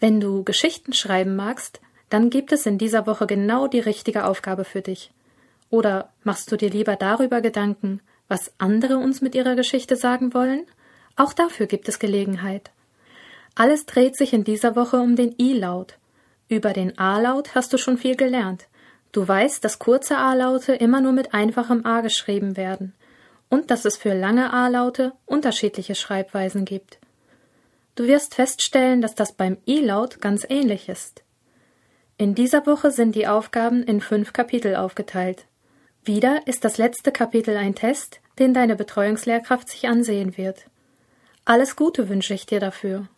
Wenn du Geschichten schreiben magst, dann gibt es in dieser Woche genau die richtige Aufgabe für dich. Oder machst du dir lieber darüber Gedanken, was andere uns mit ihrer Geschichte sagen wollen? Auch dafür gibt es Gelegenheit. Alles dreht sich in dieser Woche um den I-Laut. Über den A-Laut hast du schon viel gelernt. Du weißt, dass kurze A-Laute immer nur mit einfachem A geschrieben werden und dass es für lange A-Laute unterschiedliche Schreibweisen gibt. Du wirst feststellen, dass das beim I-Laut ganz ähnlich ist. In dieser Woche sind die Aufgaben in fünf Kapitel aufgeteilt. Wieder ist das letzte Kapitel ein Test, den deine Betreuungslehrkraft sich ansehen wird. Alles Gute wünsche ich dir dafür.